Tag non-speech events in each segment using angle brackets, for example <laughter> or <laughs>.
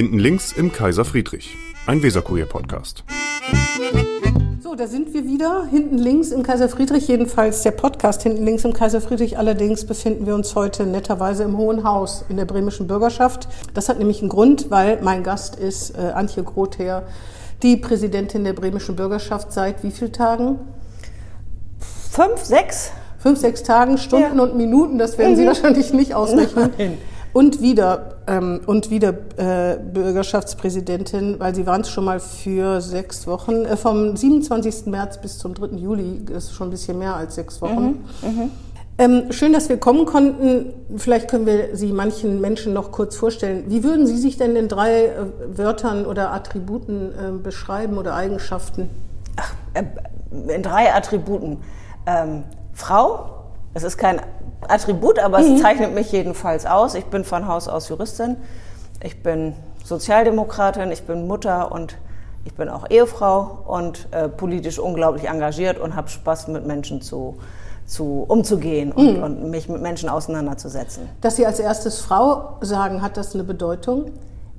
Hinten links im Kaiser Friedrich, ein Weserkurier-Podcast. So, da sind wir wieder, hinten links im Kaiser Friedrich, jedenfalls der Podcast hinten links im Kaiser Friedrich. Allerdings befinden wir uns heute netterweise im Hohen Haus in der bremischen Bürgerschaft. Das hat nämlich einen Grund, weil mein Gast ist äh, Antje Grother, die Präsidentin der bremischen Bürgerschaft seit wie vielen Tagen? Fünf, sechs? Fünf, sechs Tagen, Stunden ja. und Minuten, das werden Sie mhm. wahrscheinlich nicht ausrechnen. Nein. Und wieder, ähm, und wieder äh, Bürgerschaftspräsidentin, weil Sie waren es schon mal für sechs Wochen, äh, vom 27. März bis zum 3. Juli, das ist schon ein bisschen mehr als sechs Wochen. Mhm, mhm. Ähm, schön, dass wir kommen konnten. Vielleicht können wir Sie manchen Menschen noch kurz vorstellen. Wie würden Sie sich denn in drei äh, Wörtern oder Attributen äh, beschreiben oder Eigenschaften? Ach, äh, in drei Attributen. Ähm, Frau, es ist kein Attribut, aber mhm. es zeichnet mich jedenfalls aus. Ich bin von Haus aus Juristin, ich bin Sozialdemokratin, ich bin Mutter und ich bin auch Ehefrau und äh, politisch unglaublich engagiert und habe Spaß mit Menschen zu, zu umzugehen und, mhm. und, mich mit Menschen auseinanderzusetzen. Dass Sie als erstes Frau sagen, hat das eine Bedeutung?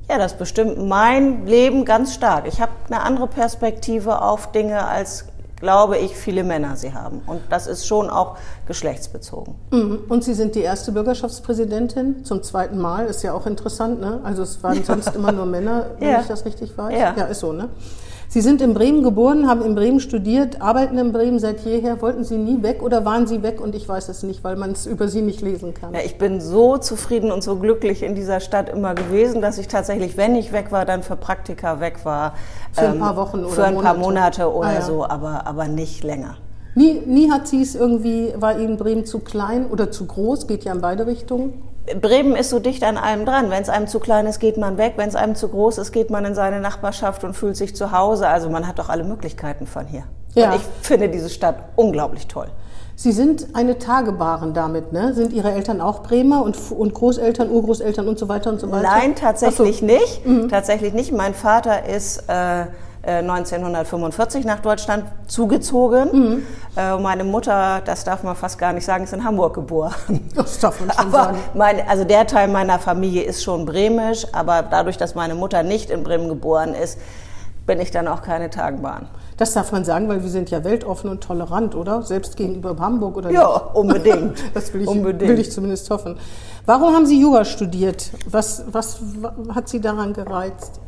Ja, das bestimmt mein Leben ganz stark. Ich habe eine andere Perspektive auf Dinge als glaube ich, viele Männer sie haben. Und das ist schon auch geschlechtsbezogen. Mhm. Und Sie sind die erste Bürgerschaftspräsidentin zum zweiten Mal. Ist ja auch interessant, ne? Also es waren sonst <laughs> immer nur Männer, wenn ja. ich das richtig weiß. Ja. ja, ist so, ne? Sie sind in Bremen geboren, haben in Bremen studiert, arbeiten in Bremen seit jeher. Wollten Sie nie weg oder waren Sie weg? Und ich weiß es nicht, weil man es über Sie nicht lesen kann. Ja, ich bin so zufrieden und so glücklich in dieser Stadt immer gewesen, dass ich tatsächlich, wenn ich weg war, dann für Praktika weg war. Für ein paar Wochen oder Für ein paar Monate, Monate oder ah, ja. so, aber, aber nicht länger. Nie, nie hat sie es irgendwie, war Ihnen Bremen zu klein oder zu groß? Geht ja in beide Richtungen. Bremen ist so dicht an allem dran. Wenn es einem zu klein ist, geht man weg. Wenn es einem zu groß ist, geht man in seine Nachbarschaft und fühlt sich zu Hause. Also man hat doch alle Möglichkeiten von hier. Ja. Und ich finde diese Stadt unglaublich toll. Sie sind eine Tagebaren damit, ne? Sind Ihre Eltern auch Bremer und, und Großeltern, Urgroßeltern und so weiter und so weiter? Nein, tatsächlich so. nicht. Mhm. Tatsächlich nicht. Mein Vater ist äh, 1945 äh, nach Deutschland zugezogen. Mhm. Äh, meine Mutter, das darf man fast gar nicht sagen, ist in Hamburg geboren. <laughs> Das darf man schon <laughs> aber sagen. Mein, also der Teil meiner Familie ist schon bremisch, aber dadurch, dass meine Mutter nicht in Bremen geboren ist, bin ich dann auch keine Tagbahn. Das darf man sagen, weil wir sind ja weltoffen und tolerant, oder? Selbst gegenüber Hamburg oder Ja, nicht? unbedingt. <laughs> das will ich, unbedingt. will ich zumindest hoffen. Warum haben Sie Jura studiert? Was, was hat Sie daran gereizt?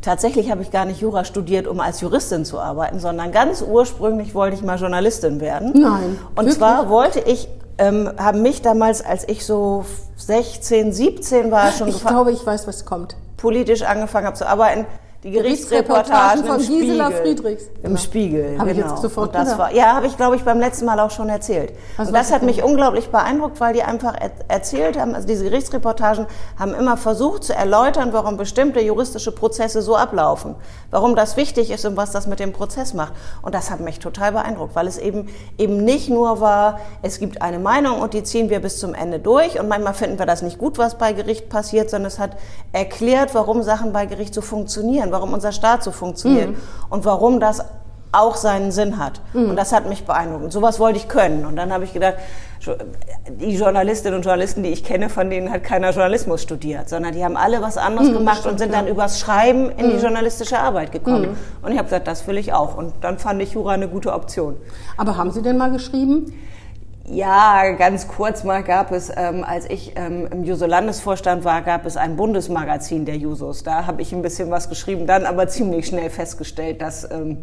Tatsächlich habe ich gar nicht Jura studiert, um als Juristin zu arbeiten, sondern ganz ursprünglich wollte ich mal Journalistin werden. Nein. Und wirklich? zwar wollte ich, ähm, haben mich damals, als ich so 16, 17 war, schon Ich glaube, ich weiß, was kommt. Politisch angefangen habe zu arbeiten die Gerichtsreportagen von Gisela Friedrichs. Im genau. Spiegel, Habe genau. ich jetzt sofort und das war, Ja, habe ich, glaube ich, beim letzten Mal auch schon erzählt. Was und das hat mich unglaublich beeindruckt, weil die einfach er erzählt haben, also diese Gerichtsreportagen haben immer versucht zu erläutern, warum bestimmte juristische Prozesse so ablaufen, warum das wichtig ist und was das mit dem Prozess macht. Und das hat mich total beeindruckt, weil es eben, eben nicht nur war, es gibt eine Meinung und die ziehen wir bis zum Ende durch und manchmal finden wir das nicht gut, was bei Gericht passiert, sondern es hat erklärt, warum Sachen bei Gericht so funktionieren warum unser Staat so funktioniert mhm. und warum das auch seinen Sinn hat. Mhm. Und das hat mich beeindruckt. Und sowas wollte ich können. Und dann habe ich gedacht, die Journalistinnen und Journalisten, die ich kenne, von denen hat keiner Journalismus studiert, sondern die haben alle was anderes mhm, gemacht stimmt, und sind dann übers Schreiben in die mhm. journalistische Arbeit gekommen. Mhm. Und ich habe gesagt, das will ich auch. Und dann fand ich Jura eine gute Option. Aber haben Sie denn mal geschrieben? Ja, ganz kurz mal gab es, ähm, als ich ähm, im Juso-Landesvorstand war, gab es ein Bundesmagazin der Jusos. Da habe ich ein bisschen was geschrieben, dann aber ziemlich schnell festgestellt, dass ähm,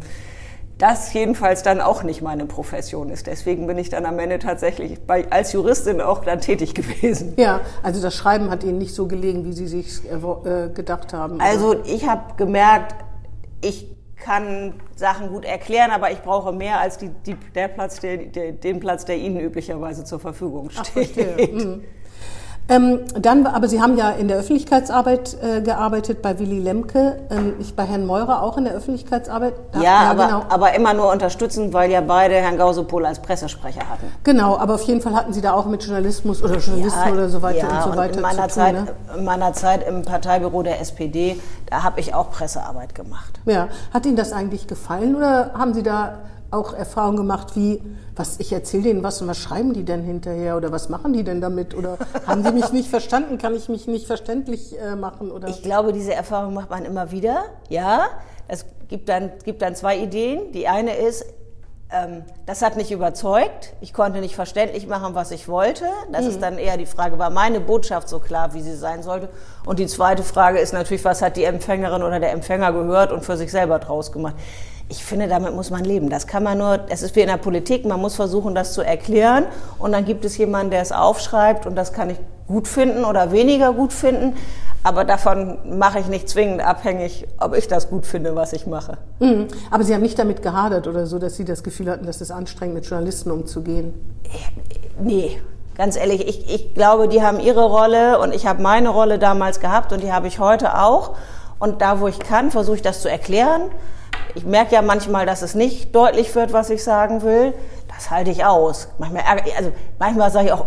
das jedenfalls dann auch nicht meine Profession ist. Deswegen bin ich dann am Ende tatsächlich bei, als Juristin auch dann tätig gewesen. Ja, also das Schreiben hat Ihnen nicht so gelegen, wie Sie sich äh, gedacht haben. Also ich habe gemerkt, ich kann Sachen gut erklären, aber ich brauche mehr als die, die, der Platz, der, der, den Platz, der Ihnen üblicherweise zur Verfügung steht. Ach, mhm. Ähm, dann, aber Sie haben ja in der Öffentlichkeitsarbeit äh, gearbeitet bei Willy Lemke, ähm, ich bei Herrn Meurer auch in der Öffentlichkeitsarbeit. Da, ja, ja aber, genau. aber immer nur unterstützend, weil ja beide Herrn Gausepol als Pressesprecher hatten. Genau, aber auf jeden Fall hatten Sie da auch mit Journalismus oder Journalisten ja, oder so weiter ja, und so weiter in meiner zu tun. Zeit, ne? In meiner Zeit im Parteibüro der SPD, da habe ich auch Pressearbeit gemacht. Ja, hat Ihnen das eigentlich gefallen oder haben Sie da auch Erfahrungen gemacht wie, was, ich erzähle denen was und was schreiben die denn hinterher oder was machen die denn damit oder <laughs> haben die mich nicht verstanden, kann ich mich nicht verständlich äh, machen oder? Ich glaube, diese Erfahrung macht man immer wieder, ja. Es gibt dann, gibt dann zwei Ideen. Die eine ist, ähm, das hat nicht überzeugt. Ich konnte nicht verständlich machen, was ich wollte. Das mhm. ist dann eher die Frage, war meine Botschaft so klar, wie sie sein sollte? Und die zweite Frage ist natürlich, was hat die Empfängerin oder der Empfänger gehört und für sich selber draus gemacht? Ich finde, damit muss man leben. Das kann man nur, es ist wie in der Politik, man muss versuchen, das zu erklären. Und dann gibt es jemanden, der es aufschreibt und das kann ich gut finden oder weniger gut finden. Aber davon mache ich nicht zwingend abhängig, ob ich das gut finde, was ich mache. Mhm. Aber Sie haben nicht damit gehadert oder so, dass Sie das Gefühl hatten, dass es anstrengend mit Journalisten umzugehen? Nee, ganz ehrlich, ich, ich glaube, die haben ihre Rolle und ich habe meine Rolle damals gehabt und die habe ich heute auch. Und da, wo ich kann, versuche ich das zu erklären. Ich merke ja manchmal, dass es nicht deutlich wird, was ich sagen will. Das halte ich aus. Manchmal, also manchmal sage ich auch,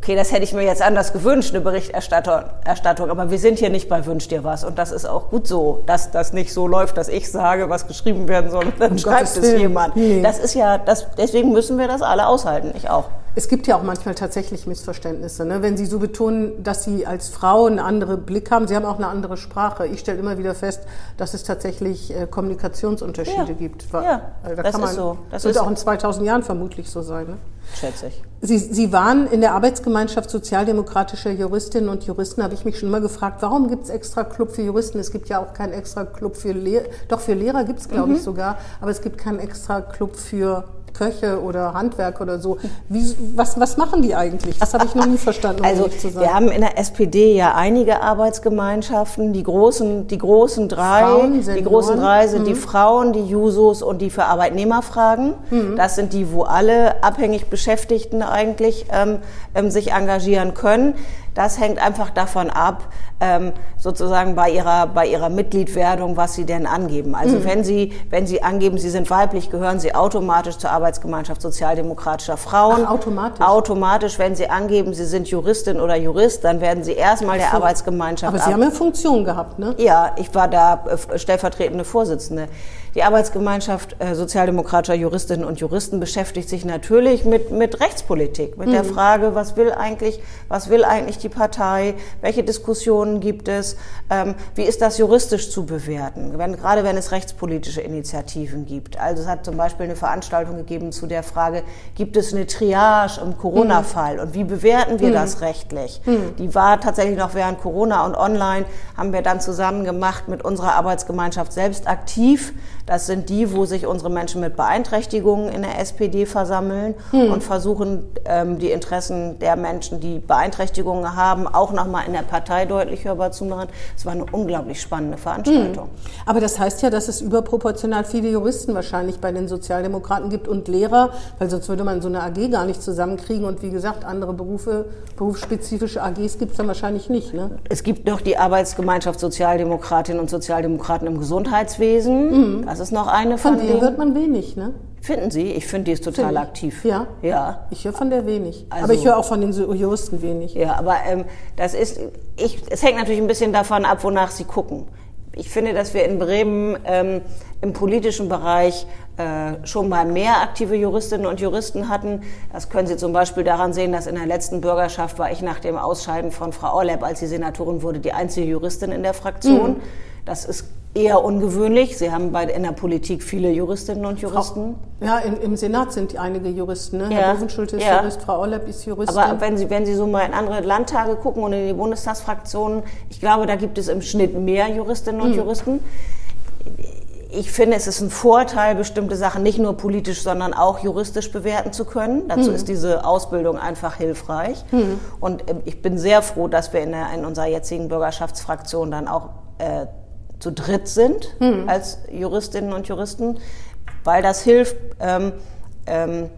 okay, das hätte ich mir jetzt anders gewünscht, eine Berichterstattung, aber wir sind hier nicht bei Wünsch dir was und das ist auch gut so, dass das nicht so läuft, dass ich sage, was geschrieben werden soll und dann um schreibt es jemand. Nee. Das ist ja, das, deswegen müssen wir das alle aushalten, ich auch. Es gibt ja auch manchmal tatsächlich Missverständnisse, ne? wenn Sie so betonen, dass Sie als Frau einen anderen Blick haben. Sie haben auch eine andere Sprache. Ich stelle immer wieder fest, dass es tatsächlich äh, Kommunikationsunterschiede ja. gibt. Ja, also da das kann man, ist so. Das wird auch in 2000 Jahren vermutlich so sein. Ne? Schätze ich. Sie, Sie waren in der Arbeitsgemeinschaft sozialdemokratischer Juristinnen und Juristen, habe ich mich schon immer gefragt, warum gibt es extra Club für Juristen? Es gibt ja auch keinen extra Club für Lehrer, doch für Lehrer gibt es, glaube mhm. ich, sogar, aber es gibt keinen extra Club für Köche oder Handwerk oder so. Wie, was, was machen die eigentlich? Das habe ich noch nie verstanden. Um also wir haben in der SPD ja einige Arbeitsgemeinschaften. Die großen, die großen drei, Frauen, die großen drei sind mhm. die Frauen, die Jusos und die für Arbeitnehmerfragen. Mhm. Das sind die, wo alle abhängig Beschäftigten eigentlich ähm, ähm, sich engagieren können. Das hängt einfach davon ab, ähm, sozusagen bei ihrer, bei ihrer Mitgliedwerdung, was sie denn angeben. Also mhm. wenn sie, wenn sie angeben, sie sind weiblich, gehören sie automatisch zur Arbeitsgemeinschaft sozialdemokratischer Frauen. Ach, automatisch? Automatisch, wenn sie angeben, sie sind Juristin oder Jurist, dann werden sie erstmal der so. Arbeitsgemeinschaft. Aber Sie haben ja Funktion gehabt, ne? Ja, ich war da äh, stellvertretende Vorsitzende. Die Arbeitsgemeinschaft äh, sozialdemokratischer Juristinnen und Juristen beschäftigt sich natürlich mit, mit Rechtspolitik, mit mhm. der Frage, was will eigentlich, was will eigentlich die Partei, welche Diskussionen gibt es, ähm, wie ist das juristisch zu bewerten, wenn, gerade wenn es rechtspolitische Initiativen gibt. Also es hat zum Beispiel eine Veranstaltung gegeben zu der Frage, gibt es eine Triage im Corona-Fall mhm. und wie bewerten wir mhm. das rechtlich? Mhm. Die war tatsächlich noch während Corona und online, haben wir dann zusammen gemacht mit unserer Arbeitsgemeinschaft selbst aktiv das sind die, wo sich unsere Menschen mit Beeinträchtigungen in der SPD versammeln hm. und versuchen, ähm, die Interessen der Menschen, die Beeinträchtigungen haben, auch nochmal in der Partei deutlich hörbar zu machen. Es war eine unglaublich spannende Veranstaltung. Hm. Aber das heißt ja, dass es überproportional viele Juristen wahrscheinlich bei den Sozialdemokraten gibt und Lehrer, weil sonst würde man so eine AG gar nicht zusammenkriegen. Und wie gesagt, andere Berufe, berufsspezifische AGs gibt es dann wahrscheinlich nicht. Ne? Es gibt noch die Arbeitsgemeinschaft Sozialdemokratinnen und Sozialdemokraten im Gesundheitswesen. Hm. Das ist noch eine von, von der hört man wenig, ne? Finden Sie? Ich finde, die ist total aktiv. Ja. Ja. Ich höre von der wenig. Also, aber ich höre auch von den Juristen wenig. Ja, aber ähm, das ist, ich, es hängt natürlich ein bisschen davon ab, wonach Sie gucken. Ich finde, dass wir in Bremen ähm, im politischen Bereich äh, schon mal mehr aktive Juristinnen und Juristen hatten. Das können Sie zum Beispiel daran sehen, dass in der letzten Bürgerschaft war ich nach dem Ausscheiden von Frau Orleb, als sie Senatorin wurde, die einzige Juristin in der Fraktion. Mhm. Das ist eher ungewöhnlich. Sie haben bei, in der Politik viele Juristinnen und Juristen. Frau, ja, im, im, Senat sind einige Juristen. Ne? Ja, Herr Bovenschulte ist ja. Jurist, Frau Orleb ist Juristin. Aber wenn Sie, wenn Sie so mal in andere Landtage gucken und in die Bundestagsfraktionen, ich glaube, da gibt es im Schnitt mehr Juristinnen und mhm. Juristen. Ich finde, es ist ein Vorteil, bestimmte Sachen nicht nur politisch, sondern auch juristisch bewerten zu können. Dazu mhm. ist diese Ausbildung einfach hilfreich. Mhm. Und ähm, ich bin sehr froh, dass wir in, der, in unserer jetzigen Bürgerschaftsfraktion dann auch äh, zu dritt sind mhm. als Juristinnen und Juristen, weil das hilft, ähm, ähm,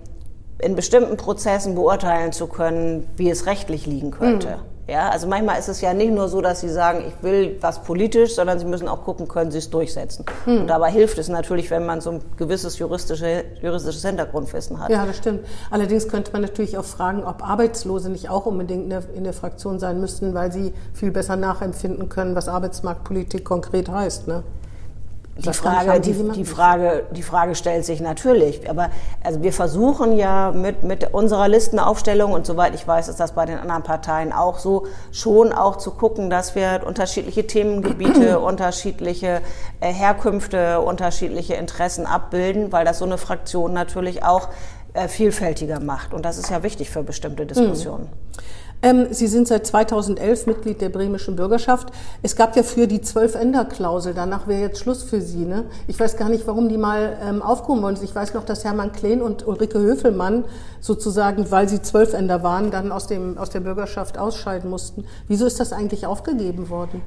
in bestimmten Prozessen beurteilen zu können, wie es rechtlich liegen könnte. Mhm. Ja, also manchmal ist es ja nicht nur so, dass sie sagen, ich will was politisch, sondern sie müssen auch gucken, können sie es durchsetzen. Hm. Und dabei hilft es natürlich, wenn man so ein gewisses juristische, juristisches Hintergrundwissen hat. Ja, das stimmt. Allerdings könnte man natürlich auch fragen, ob Arbeitslose nicht auch unbedingt in der, in der Fraktion sein müssten, weil sie viel besser nachempfinden können, was Arbeitsmarktpolitik konkret heißt. Ne? Die Frage, die, die, Frage, die Frage stellt sich natürlich. Aber also wir versuchen ja mit, mit unserer Listenaufstellung und soweit ich weiß, ist das bei den anderen Parteien auch so, schon auch zu gucken, dass wir unterschiedliche Themengebiete, <clears throat> unterschiedliche äh, Herkünfte, unterschiedliche Interessen abbilden, weil das so eine Fraktion natürlich auch äh, vielfältiger macht. Und das ist ja wichtig für bestimmte Diskussionen. Mhm. Ähm, Sie sind seit 2011 Mitglied der bremischen Bürgerschaft. Es gab ja früher die Zwölf-Änder-Klausel. Danach wäre jetzt Schluss für Sie. Ne? Ich weiß gar nicht, warum die mal ähm, aufgehoben wollen. Ich weiß noch, dass Hermann Kleen und Ulrike Höfelmann sozusagen, weil sie Zwölfänder waren, dann aus, dem, aus der Bürgerschaft ausscheiden mussten. Wieso ist das eigentlich aufgegeben worden?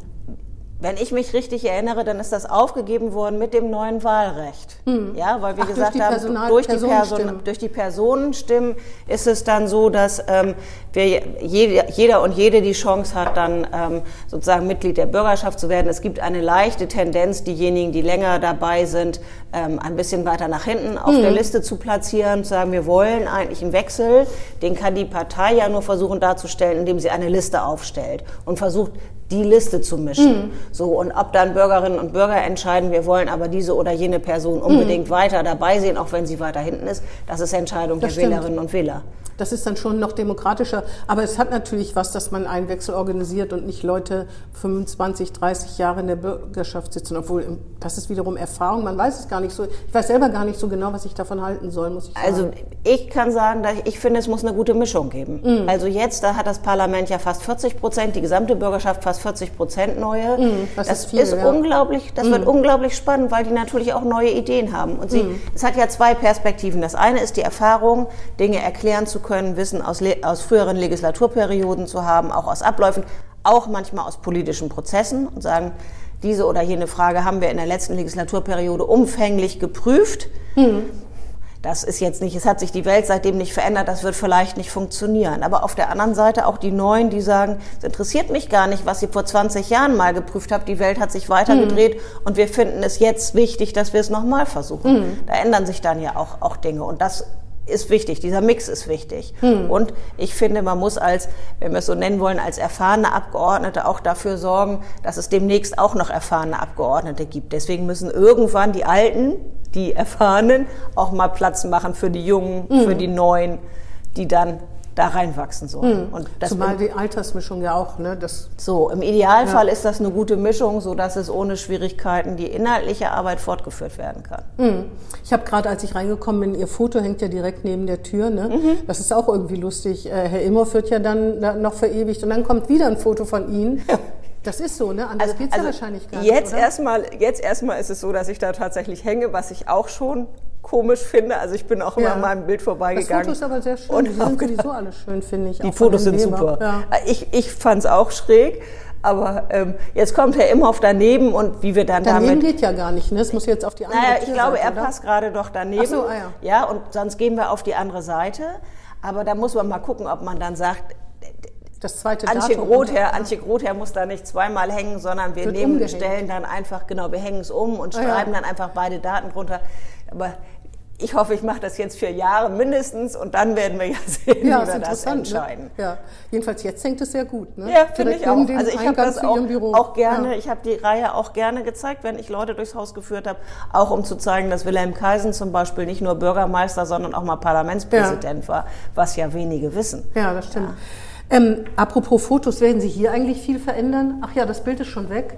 Wenn ich mich richtig erinnere, dann ist das aufgegeben worden mit dem neuen Wahlrecht. Hm. Ja, weil wir Ach, gesagt durch haben, Personal durch die, Person, durch die Personenstimmen ist es dann so, dass ähm, wir, jede, jeder und jede die Chance hat, dann ähm, sozusagen Mitglied der Bürgerschaft zu werden. Es gibt eine leichte Tendenz, diejenigen, die länger dabei sind, ähm, ein bisschen weiter nach hinten auf hm. der Liste zu platzieren, zu sagen, wir wollen eigentlich einen Wechsel. Den kann die Partei ja nur versuchen darzustellen, indem sie eine Liste aufstellt und versucht, die Liste zu mischen. Mhm. So, und ob dann Bürgerinnen und Bürger entscheiden, wir wollen aber diese oder jene Person unbedingt mhm. weiter dabei sehen, auch wenn sie weiter hinten ist, das ist Entscheidung das der stimmt. Wählerinnen und Wähler. Das ist dann schon noch demokratischer. Aber es hat natürlich was, dass man einen Wechsel organisiert und nicht Leute 25, 30 Jahre in der Bürgerschaft sitzen. Obwohl, das ist wiederum Erfahrung. Man weiß es gar nicht so. Ich weiß selber gar nicht so genau, was ich davon halten soll, muss ich sagen. Also, ich kann sagen, ich finde, es muss eine gute Mischung geben. Mhm. Also jetzt, da hat das Parlament ja fast 40 Prozent, die gesamte Bürgerschaft fast 40 Prozent neue. Mhm, das, das, ist, viel, ist ja. unglaublich, das mhm. wird unglaublich spannend, weil die natürlich auch neue Ideen haben. Und sie, mhm. es hat ja zwei Perspektiven. Das eine ist die Erfahrung, Dinge erklären zu können, Wissen aus, aus früheren Legislaturperioden zu haben, auch aus Abläufen, auch manchmal aus politischen Prozessen und sagen, diese oder jene Frage haben wir in der letzten Legislaturperiode umfänglich geprüft. Mhm. Das ist jetzt nicht, es hat sich die Welt seitdem nicht verändert, das wird vielleicht nicht funktionieren. Aber auf der anderen Seite auch die Neuen, die sagen, es interessiert mich gar nicht, was ihr vor 20 Jahren mal geprüft habt, die Welt hat sich weitergedreht mhm. und wir finden es jetzt wichtig, dass wir es nochmal versuchen. Mhm. Da ändern sich dann ja auch, auch Dinge und das ist wichtig, dieser Mix ist wichtig. Hm. Und ich finde, man muss als, wenn wir es so nennen wollen, als erfahrene Abgeordnete auch dafür sorgen, dass es demnächst auch noch erfahrene Abgeordnete gibt. Deswegen müssen irgendwann die Alten, die Erfahrenen, auch mal Platz machen für die Jungen, hm. für die Neuen, die dann da reinwachsen sollen. Mhm. Zumal die Altersmischung ja auch, ne? Das so, im Idealfall ja. ist das eine gute Mischung, so dass es ohne Schwierigkeiten die inhaltliche Arbeit fortgeführt werden kann. Mhm. Ich habe gerade, als ich reingekommen bin, Ihr Foto hängt ja direkt neben der Tür, ne? Mhm. Das ist auch irgendwie lustig. Äh, Herr Imhoff wird ja dann noch verewigt und dann kommt wieder ein Foto von Ihnen. <laughs> Ja. Das ist so, ne? Anders also, geht's also ja wahrscheinlich gar jetzt nicht. Erstmal, jetzt erstmal ist es so, dass ich da tatsächlich hänge, was ich auch schon komisch finde. Also ich bin auch immer ja. an meinem Bild vorbeigegangen. Das Foto ist aber sehr schön. Und die sind sowieso alle schön, finde ich. Die Fotos sind super. Ja. Ich, ich fand es auch schräg. Aber ähm, jetzt kommt Herr Imhoff daneben und wie wir dann daneben damit... geht ja gar nicht, ne? Es muss jetzt auf die andere Naja, ich glaube, er oder? passt gerade doch daneben. Ach so, ah, ja. ja, und sonst gehen wir auf die andere Seite. Aber da muss man mal gucken, ob man dann sagt, das zweite Antje Datum. Grother, Antje Grother muss da nicht zweimal hängen, sondern wir nehmen, umgehängt. stellen dann einfach, genau, wir hängen es um und schreiben ja. dann einfach beide Daten drunter. Aber ich hoffe, ich mache das jetzt für Jahre mindestens und dann werden wir ja <laughs> sehen, ja, wie wir das ne? entscheiden. Ne? Ja, jedenfalls jetzt hängt es sehr gut. Ne? Ja, finde ich auch. Also ich habe das auch, auch gerne, ja. ich habe die Reihe auch gerne gezeigt, wenn ich Leute durchs Haus geführt habe, auch um zu zeigen, dass Wilhelm Kaisen zum Beispiel nicht nur Bürgermeister, sondern auch mal Parlamentspräsident ja. war, was ja wenige wissen. Ja, das stimmt. Ähm, apropos Fotos, werden Sie hier eigentlich viel verändern? Ach ja, das Bild ist schon weg.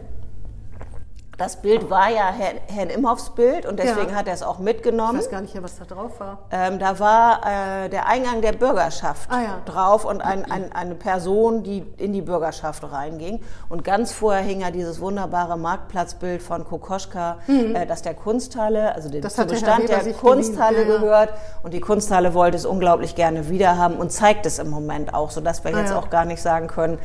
Das Bild war ja Herrn, Herrn Imhoffs Bild und deswegen ja. hat er es auch mitgenommen. Ich weiß gar nicht mehr, was da drauf war. Ähm, da war äh, der Eingang der Bürgerschaft ah, ja. drauf und ein, ein, eine Person, die in die Bürgerschaft reinging. Und ganz vorher hing ja dieses wunderbare Marktplatzbild von Kokoschka, mhm. äh, das der Kunsthalle, also den Bestand der, der Kunsthalle ja, gehört. Und die Kunsthalle wollte es unglaublich gerne wiederhaben und zeigt es im Moment auch, sodass wir ah, jetzt auch gar nicht sagen können,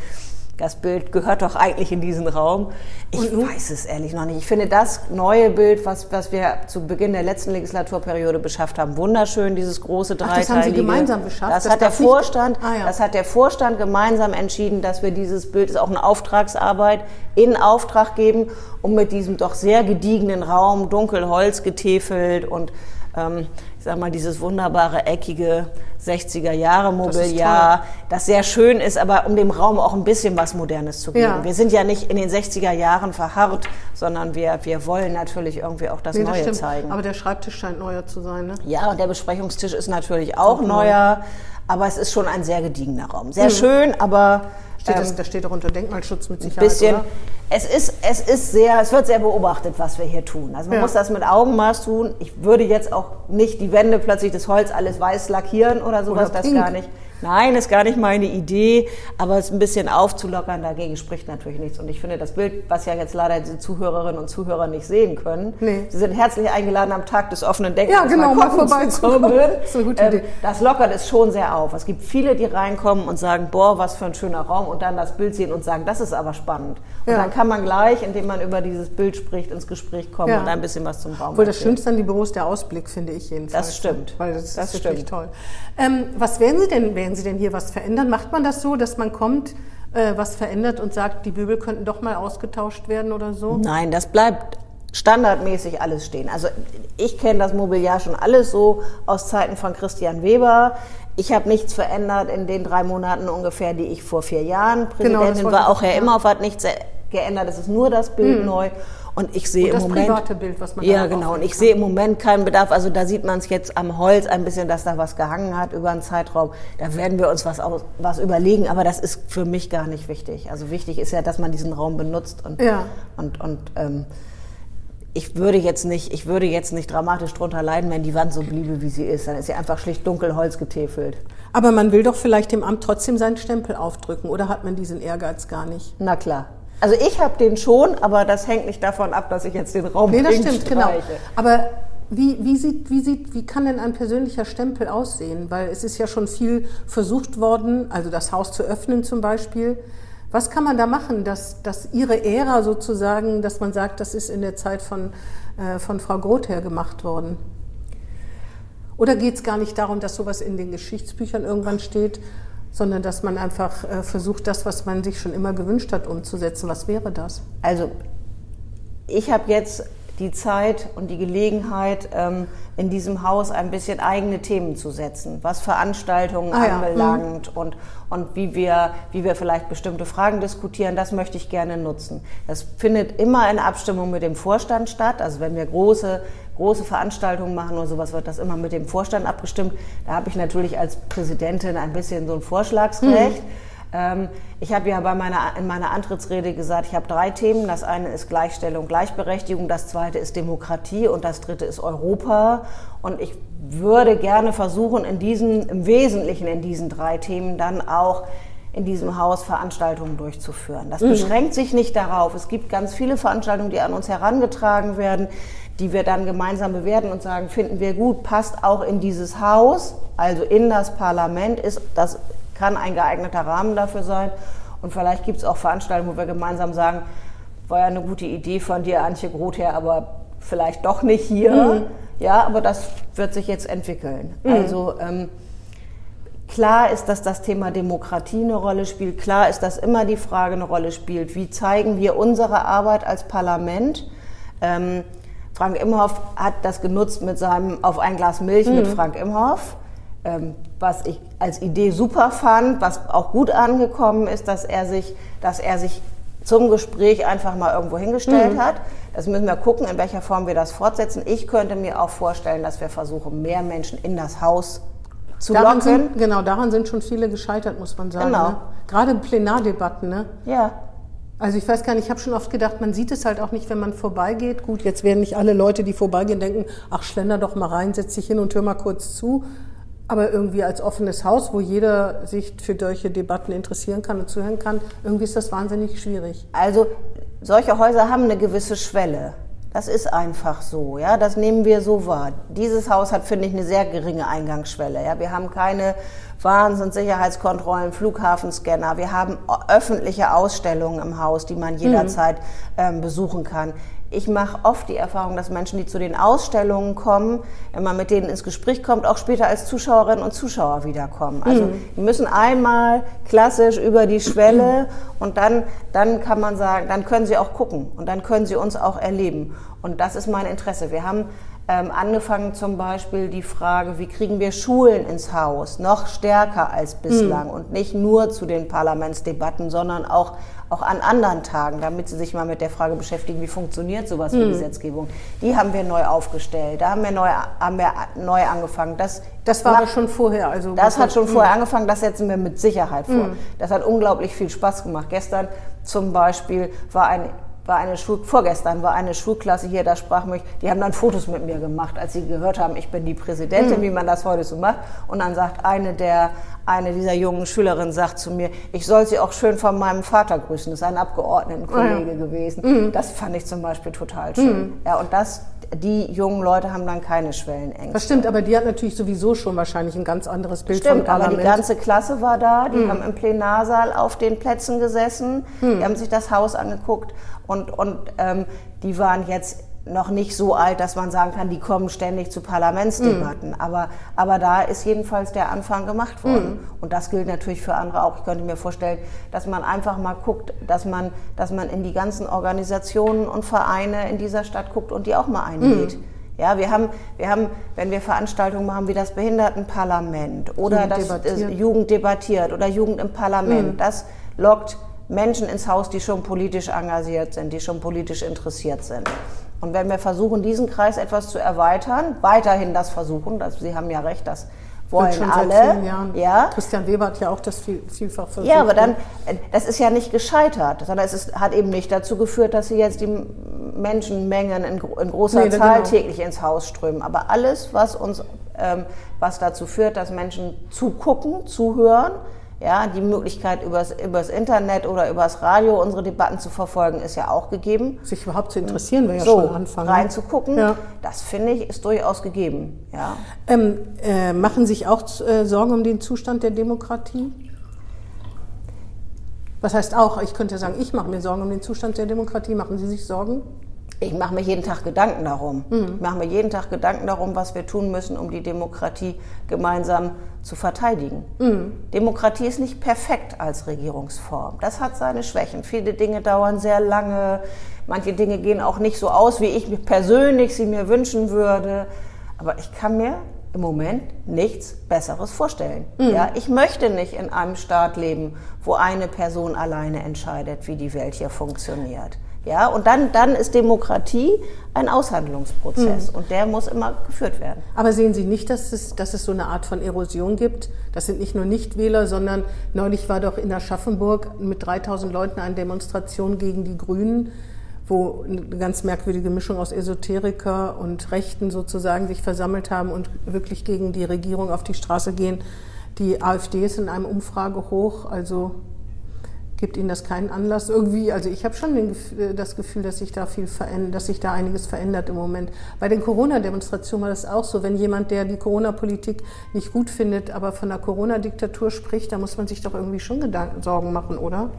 das Bild gehört doch eigentlich in diesen Raum. Ich weiß es ehrlich noch nicht. Ich finde das neue Bild, was, was wir zu Beginn der letzten Legislaturperiode beschafft haben, wunderschön, dieses große dreiteilige. Ach, das haben Sie gemeinsam beschafft? Das, das hat der Vorstand, ah, ja. das hat der Vorstand gemeinsam entschieden, dass wir dieses Bild, ist auch eine Auftragsarbeit, in Auftrag geben, um mit diesem doch sehr gediegenen Raum, dunkel Holz getäfelt und ähm, ich sag mal, dieses wunderbare, eckige 60er Jahre Mobiliar, das, das, sehr schön ist, aber um dem Raum auch ein bisschen was Modernes zu geben. Ja. Wir sind ja nicht in den 60er Jahren verharrt, sondern wir, wir wollen natürlich irgendwie auch das nee, Neue das zeigen. Aber der Schreibtisch scheint neuer zu sein, ne? Ja, und der Besprechungstisch ist natürlich auch, auch neuer, neu. aber es ist schon ein sehr gediegener Raum. Sehr mhm. schön, aber Steht das, ähm, das steht doch unter Denkmalschutz mit Sicherheit. Bisschen. Oder? Es ist, es ist sehr, es wird sehr beobachtet, was wir hier tun. Also man ja. muss das mit Augenmaß tun. Ich würde jetzt auch nicht die Wände plötzlich das Holz alles weiß lackieren oder sowas, oder das gar nicht. Nein, ist gar nicht meine Idee, aber es ein bisschen aufzulockern, dagegen spricht natürlich nichts. Und ich finde das Bild, was ja jetzt leider die Zuhörerinnen und Zuhörer nicht sehen können, nee. Sie sind herzlich eingeladen, am Tag des offenen Denkens ja, genau, mal, mal vorbeizukommen. Das. <laughs> Ähm, das lockert es schon sehr auf. Es gibt viele, die reinkommen und sagen, boah, was für ein schöner Raum und dann das Bild sehen und sagen, das ist aber spannend. Und ja. dann kann man gleich, indem man über dieses Bild spricht, ins Gespräch kommen ja. und ein bisschen was zum Raum Obwohl das Schönste an die Büros der Ausblick, finde ich jedenfalls. Das stimmt. Weil das, das ist wirklich toll. Ähm, was werden Sie denn, werden Sie denn hier was verändern? Macht man das so, dass man kommt, äh, was verändert und sagt, die Möbel könnten doch mal ausgetauscht werden oder so? Nein, das bleibt standardmäßig alles stehen. Also ich kenne das Mobiliar schon alles so aus Zeiten von Christian Weber. Ich habe nichts verändert in den drei Monaten ungefähr, die ich vor vier Jahren genau, Präsidentin genau, war. Auch Herr Imhoff hat nichts geändert. Es ist nur das Bild mhm. neu. Und ich sehe und im Moment. Das private Bild, was man Ja, genau. Und ich sehe im Moment keinen Bedarf. Also da sieht man es jetzt am Holz ein bisschen, dass da was gehangen hat über einen Zeitraum. Da werden wir uns was, aus, was überlegen. Aber das ist für mich gar nicht wichtig. Also wichtig ist ja, dass man diesen Raum benutzt und, ja. und, und ähm, ich würde jetzt nicht, ich würde jetzt nicht dramatisch drunter leiden, wenn die Wand so bliebe, wie sie ist. Dann ist sie einfach schlicht dunkel Holz getäfelt. Aber man will doch vielleicht dem Amt trotzdem seinen Stempel aufdrücken, oder hat man diesen Ehrgeiz gar nicht? Na klar. Also ich habe den schon, aber das hängt nicht davon ab, dass ich jetzt den Raum Nee, das stimmt, genau. streiche. genau. Aber wie, wie, sieht, wie, sieht, wie kann denn ein persönlicher Stempel aussehen? Weil es ist ja schon viel versucht worden, also das Haus zu öffnen zum Beispiel. Was kann man da machen, dass, dass Ihre Ära sozusagen, dass man sagt, das ist in der Zeit von, äh, von Frau Grother gemacht worden? Oder geht es gar nicht darum, dass sowas in den Geschichtsbüchern irgendwann steht, sondern dass man einfach äh, versucht, das, was man sich schon immer gewünscht hat, umzusetzen. Was wäre das? Also ich habe jetzt die Zeit und die Gelegenheit, ähm, in diesem Haus ein bisschen eigene Themen zu setzen, was Veranstaltungen ah, anbelangt ja. mhm. und, und wie, wir, wie wir vielleicht bestimmte Fragen diskutieren, das möchte ich gerne nutzen. Das findet immer in Abstimmung mit dem Vorstand statt. Also wenn wir große große Veranstaltungen machen oder sowas, wird das immer mit dem Vorstand abgestimmt. Da habe ich natürlich als Präsidentin ein bisschen so ein Vorschlagsrecht. Mhm. ich habe ja bei meiner, in meiner Antrittsrede gesagt, ich habe drei Themen. Das eine ist Gleichstellung, Gleichberechtigung, das zweite ist Demokratie und das dritte ist Europa. Und ich würde gerne versuchen, in diesen, im Wesentlichen in diesen drei Themen dann auch in diesem Haus Veranstaltungen durchzuführen. Das mhm. beschränkt sich nicht darauf. Es gibt ganz viele Veranstaltungen, die an uns herangetragen werden die wir dann gemeinsam bewerten und sagen, finden wir gut, passt auch in dieses Haus, also in das Parlament, ist, das kann ein geeigneter Rahmen dafür sein. Und vielleicht gibt es auch Veranstaltungen, wo wir gemeinsam sagen, war ja eine gute Idee von dir, Antje Grother, aber vielleicht doch nicht hier. Mhm. Ja, aber das wird sich jetzt entwickeln. Mhm. Also ähm, Klar ist, dass das Thema Demokratie eine Rolle spielt. Klar ist, dass immer die Frage eine Rolle spielt, wie zeigen wir unsere Arbeit als Parlament. Ähm, Frank Imhoff hat das genutzt mit seinem Auf ein Glas Milch mhm. mit Frank Imhoff, ähm, was ich als Idee super fand, was auch gut angekommen ist, dass er sich, dass er sich zum Gespräch einfach mal irgendwo hingestellt mhm. hat. Das müssen wir gucken, in welcher Form wir das fortsetzen. Ich könnte mir auch vorstellen, dass wir versuchen, mehr Menschen in das Haus zu daran locken. Sind, genau, daran sind schon viele gescheitert, muss man sagen. Genau. Ne? Gerade Plenardebatten. Ne? Ja. Also ich weiß gar nicht, ich habe schon oft gedacht, man sieht es halt auch nicht, wenn man vorbeigeht. Gut, jetzt werden nicht alle Leute, die vorbeigehen, denken, ach, schlender doch mal rein, setz dich hin und hör mal kurz zu. Aber irgendwie als offenes Haus, wo jeder sich für solche Debatten interessieren kann und zuhören kann, irgendwie ist das wahnsinnig schwierig. Also solche Häuser haben eine gewisse Schwelle. Das ist einfach so, ja, das nehmen wir so wahr. Dieses Haus hat, finde ich, eine sehr geringe Eingangsschwelle. Ja, wir haben keine Wahnsinn, Sicherheitskontrollen, Flughafenscanner. Wir haben öffentliche Ausstellungen im Haus, die man jederzeit mhm. ähm, besuchen kann. Ich mache oft die Erfahrung, dass Menschen, die zu den Ausstellungen kommen, wenn man mit denen ins Gespräch kommt, auch später als Zuschauerinnen und Zuschauer wiederkommen. Also mhm. die müssen einmal klassisch über die Schwelle und dann, dann kann man sagen, dann können sie auch gucken und dann können sie uns auch erleben. Und das ist mein Interesse. Wir haben Ähm, angefangen zum Beispiel die Frage, wie kriegen wir Schulen ins Haus, noch stärker als bislang mhm. und nicht nur zu den Parlamentsdebatten, sondern auch, auch an anderen Tagen, damit sie sich mal mit der Frage beschäftigen, wie funktioniert sowas wie mhm. Gesetzgebung. Die haben wir neu aufgestellt, da haben wir neu, haben wir neu angefangen. Das, das war aber schon vorher. Also das hat schon vorher mhm. angefangen, das setzen wir mit Sicherheit vor. Mhm. Das hat unglaublich viel Spaß gemacht. Gestern zum Beispiel war ein war eine Schul vorgestern war eine Schulklasse hier, da sprach mich, die haben dann Fotos mit mir gemacht, als sie gehört haben, ich bin die Präsidentin, mhm. wie man das heute so macht. Und dann sagt eine der, eine dieser jungen Schülerinnen sagt zu mir, ich soll sie auch schön von meinem Vater grüßen. Das ist ein Abgeordnetenkollege ja. gewesen. Mhm. Das fand ich zum Beispiel total schön. Mhm. Ja, und das, die jungen Leute haben dann keine Schwellenängste. Das stimmt, aber die hat natürlich sowieso schon wahrscheinlich ein ganz anderes Bild stimmt, vom Parlament. aber die ganze Klasse war da, die mhm. haben im Plenarsaal auf den Plätzen gesessen, mhm. die haben sich das Haus angeguckt und, und ähm, die waren jetzt noch nicht so alt, dass man sagen kann, die kommen ständig zu Parlamentsdebatten. Mm. Aber, aber da ist jedenfalls der Anfang gemacht worden. Mm. Und das gilt natürlich für andere auch. Ich könnte mir vorstellen, dass man einfach mal guckt, dass man, dass man in die ganzen Organisationen und Vereine in dieser Stadt guckt und die auch mal einlädt. Mm. Ja, wir haben, wir haben, wenn wir Veranstaltungen machen wie das Behindertenparlament oder Jugend das debattiert. Äh, Jugend debattiert oder Jugend im Parlament, das lockt Menschen ins Haus, die schon politisch engagiert sind, die schon politisch interessiert sind. Und wenn wir versuchen, diesen Kreis etwas zu erweitern, weiterhin das versuchen, das, Sie haben ja recht, das wollen schon alle. Seit vielen Jahren. Ja. Christian Weber hat ja auch das viel, vielfach versucht. Ja, aber dann, ne? äh, das ist ja nicht gescheitert, sondern es ist, hat eben nicht dazu geführt, dass sie jetzt die Menschenmengen in, in großer nee, Zahl genau. täglich ins Haus strömen. Aber alles, was uns, ähm, was dazu führt, dass Menschen zugucken, zuhören, ja, die Möglichkeit übers, übers Internet oder übers Radio unsere Debatten zu verfolgen, ist ja auch gegeben. Sich überhaupt zu interessieren, wäre ja so, schon anfangen. Reinzugucken, ja. das finde ich, ist durchaus gegeben. Ja. Ähm, äh, machen sich auch äh, Sorgen um den Zustand der Demokratie? Was heißt auch, ich könnte sagen, ich mache mir Sorgen um den Zustand der Demokratie. Machen Sie sich Sorgen? Ich mache mir jeden Tag Gedanken darum. Mhm. Ich mache mir jeden Tag Gedanken darum, was wir tun müssen, um die Demokratie gemeinsam zu verteidigen. Mhm. Demokratie ist nicht perfekt als Regierungsform. Das hat seine Schwächen. Viele Dinge dauern sehr lange. Manche Dinge gehen auch nicht so aus, wie ich persönlich sie mir wünschen würde. Aber ich kann mir im Moment nichts Besseres vorstellen. Mhm. Ja, ich möchte nicht in einem Staat leben, wo eine Person alleine entscheidet, wie die Welt hier funktioniert. Ja, und dann, dann ist Demokratie ein Aushandlungsprozess mhm. und der muss immer geführt werden. Aber sehen Sie nicht, dass es, dass es so eine Art von Erosion gibt? Das sind nicht nur Nichtwähler, sondern neulich war doch in Aschaffenburg mit 3000 Leuten eine Demonstration gegen die Grünen, wo eine ganz merkwürdige Mischung aus Esoteriker und Rechten sozusagen sich versammelt haben und wirklich gegen die Regierung auf die Straße gehen. Die AfD ist in einem Umfrage hoch, also Gibt Ihnen das keinen Anlass irgendwie? Also ich habe schon den, äh, das Gefühl, dass sich da viel verändert, dass sich da einiges verändert im Moment. Bei den Corona-Demonstrationen war das auch so. Wenn jemand, der die Corona-Politik nicht gut findet, aber von einer Corona-Diktatur spricht, da muss man sich doch irgendwie schon Gedanken, Sorgen machen, oder?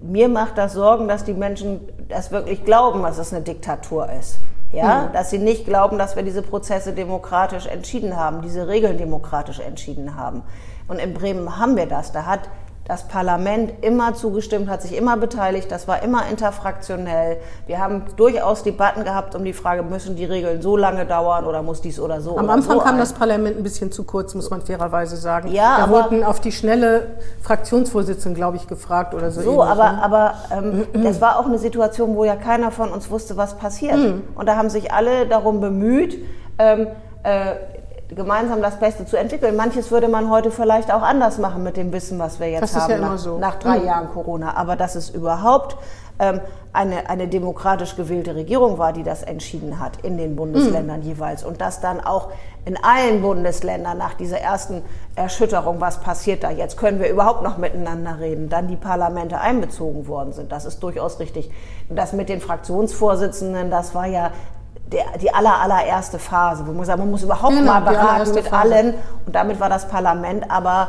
Mir macht das Sorgen, dass die Menschen das wirklich glauben, dass es eine Diktatur ist. Ja, mhm. dass sie nicht glauben, dass wir diese Prozesse demokratisch entschieden haben, diese Regeln demokratisch entschieden haben. Und in Bremen haben wir das. Da hat das Parlament immer zugestimmt, hat sich immer beteiligt, das war immer interfraktionell. Wir haben durchaus Debatten gehabt um die Frage, müssen die Regeln so lange dauern oder muss dies oder so. Am oder Anfang so kam ein. das Parlament ein bisschen zu kurz, muss man fairerweise sagen. Ja, da wurden auf die schnelle Fraktionsvorsitzenden, glaube ich, gefragt oder so. So, ähnlich, aber, ne? aber ähm, das war auch eine Situation, wo ja keiner von uns wusste, was passiert. Mhm. Und da haben sich alle darum bemüht, ähm, äh, gemeinsam das Beste zu entwickeln. Manches würde man heute vielleicht auch anders machen mit dem Wissen, was wir jetzt das haben ja nach, so. nach, drei mhm. Jahren Corona. Aber dass es überhaupt ähm, eine, eine demokratisch gewählte Regierung war, die das entschieden hat in den Bundesländern mhm. jeweils. Und dass dann auch in allen Bundesländern nach dieser ersten Erschütterung, was passiert da jetzt, können wir überhaupt noch miteinander reden, dann die Parlamente einbezogen worden sind. Das ist durchaus richtig. Das mit den Fraktionsvorsitzenden, das war ja der, die aller, allererste Phase, wo man sagt, man muss überhaupt genau, mal beraten mit Phase. allen. Und damit war das Parlament aber,